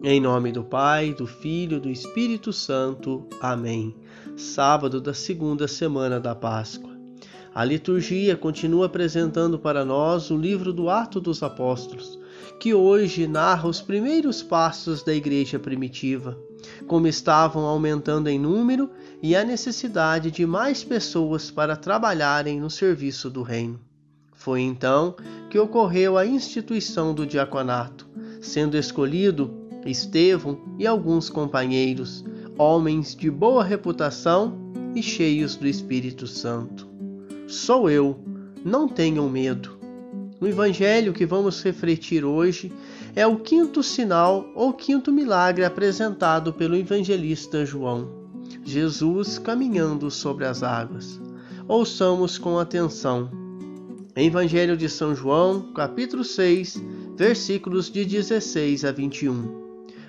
Em nome do Pai, do Filho e do Espírito Santo. Amém. Sábado da segunda semana da Páscoa. A liturgia continua apresentando para nós o livro do Ato dos Apóstolos, que hoje narra os primeiros passos da igreja primitiva, como estavam aumentando em número e a necessidade de mais pessoas para trabalharem no serviço do reino. Foi então que ocorreu a instituição do diaconato, sendo escolhido Estevão e alguns companheiros, homens de boa reputação e cheios do Espírito Santo. Sou eu, não tenham medo. O evangelho que vamos refletir hoje é o quinto sinal ou quinto milagre apresentado pelo evangelista João. Jesus caminhando sobre as águas. Ouçamos com atenção. Evangelho de São João, capítulo 6, versículos de 16 a 21.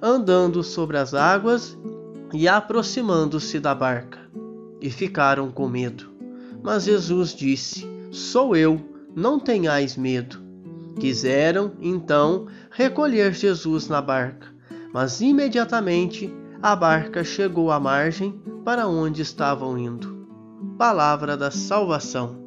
andando sobre as águas e aproximando-se da barca. E ficaram com medo. Mas Jesus disse: Sou eu, não tenhais medo. Quiseram, então, recolher Jesus na barca, mas imediatamente a barca chegou à margem para onde estavam indo. Palavra da salvação.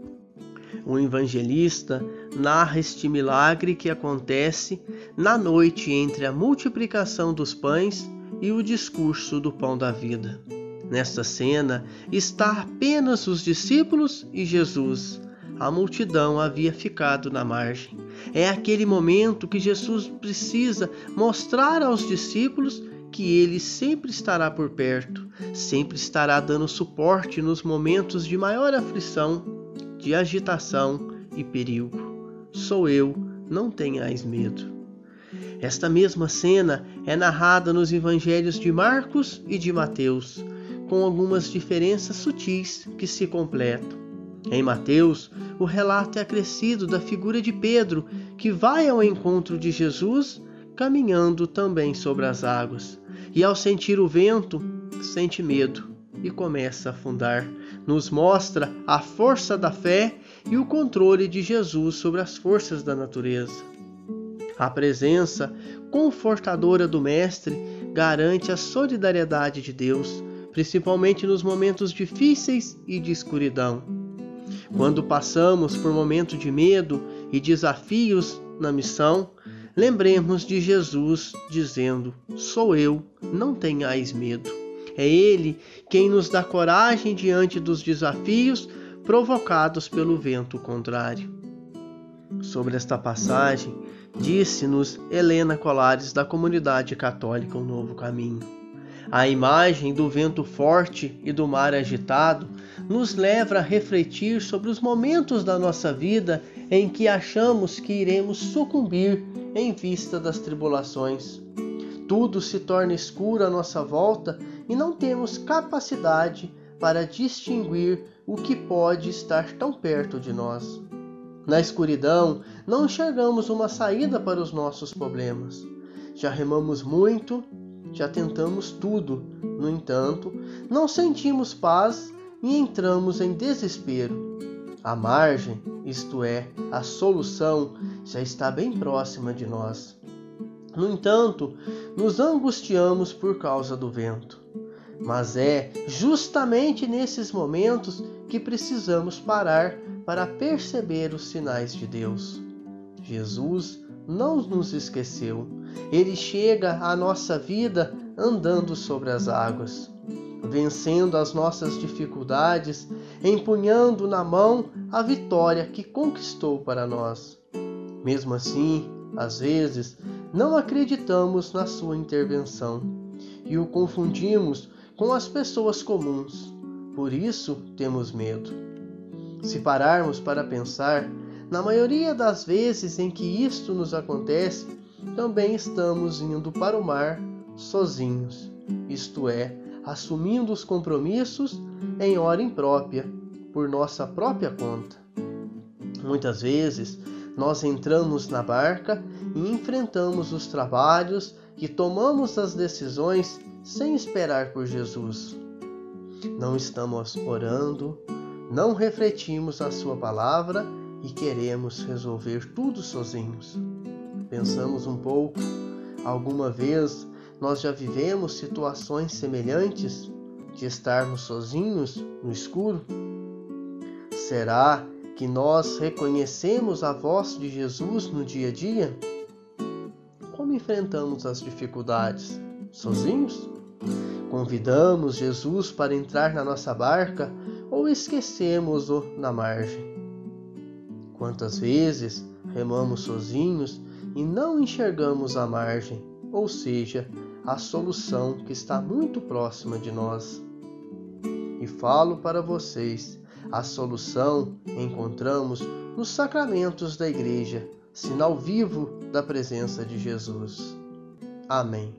O evangelista narra este milagre que acontece na noite entre a multiplicação dos pães e o discurso do pão da vida. Nesta cena está apenas os discípulos e Jesus. A multidão havia ficado na margem. É aquele momento que Jesus precisa mostrar aos discípulos que ele sempre estará por perto, sempre estará dando suporte nos momentos de maior aflição, de agitação e perigo. Sou eu, não tenhais medo. Esta mesma cena é narrada nos evangelhos de Marcos e de Mateus, com algumas diferenças sutis que se completam. Em Mateus, o relato é acrescido da figura de Pedro, que vai ao encontro de Jesus, caminhando também sobre as águas. E ao sentir o vento, sente medo e começa a afundar. Nos mostra a força da fé e o controle de Jesus sobre as forças da natureza. A presença confortadora do Mestre garante a solidariedade de Deus, principalmente nos momentos difíceis e de escuridão. Quando passamos por momentos de medo e desafios na missão, lembremos de Jesus dizendo: Sou eu, não tenhais medo. É Ele quem nos dá coragem diante dos desafios provocados pelo vento contrário. Sobre esta passagem, disse-nos Helena Colares, da comunidade católica O Novo Caminho. A imagem do vento forte e do mar agitado nos leva a refletir sobre os momentos da nossa vida em que achamos que iremos sucumbir em vista das tribulações. Tudo se torna escuro à nossa volta e não temos capacidade para distinguir o que pode estar tão perto de nós. Na escuridão, não enxergamos uma saída para os nossos problemas. Já remamos muito, já tentamos tudo, no entanto, não sentimos paz e entramos em desespero. A margem, isto é, a solução, já está bem próxima de nós. No entanto, nos angustiamos por causa do vento. Mas é justamente nesses momentos que precisamos parar para perceber os sinais de Deus. Jesus não nos esqueceu. Ele chega à nossa vida andando sobre as águas, vencendo as nossas dificuldades, empunhando na mão a vitória que conquistou para nós. Mesmo assim, às vezes, não acreditamos na sua intervenção e o confundimos com as pessoas comuns. Por isso temos medo. Se pararmos para pensar, na maioria das vezes em que isto nos acontece, também estamos indo para o mar sozinhos. isto é, assumindo os compromissos em hora imprópria, por nossa própria conta. Muitas vezes nós entramos na barca e enfrentamos os trabalhos e tomamos as decisões sem esperar por Jesus. Não estamos orando, não refletimos a Sua palavra e queremos resolver tudo sozinhos. Pensamos um pouco, alguma vez nós já vivemos situações semelhantes de estarmos sozinhos no escuro? Será que nós reconhecemos a voz de Jesus no dia a dia? Como enfrentamos as dificuldades? Sozinhos? Convidamos Jesus para entrar na nossa barca ou esquecemos-o na margem? Quantas vezes remamos sozinhos e não enxergamos a margem, ou seja, a solução que está muito próxima de nós? E falo para vocês: a solução encontramos nos sacramentos da Igreja, sinal vivo da presença de Jesus. Amém.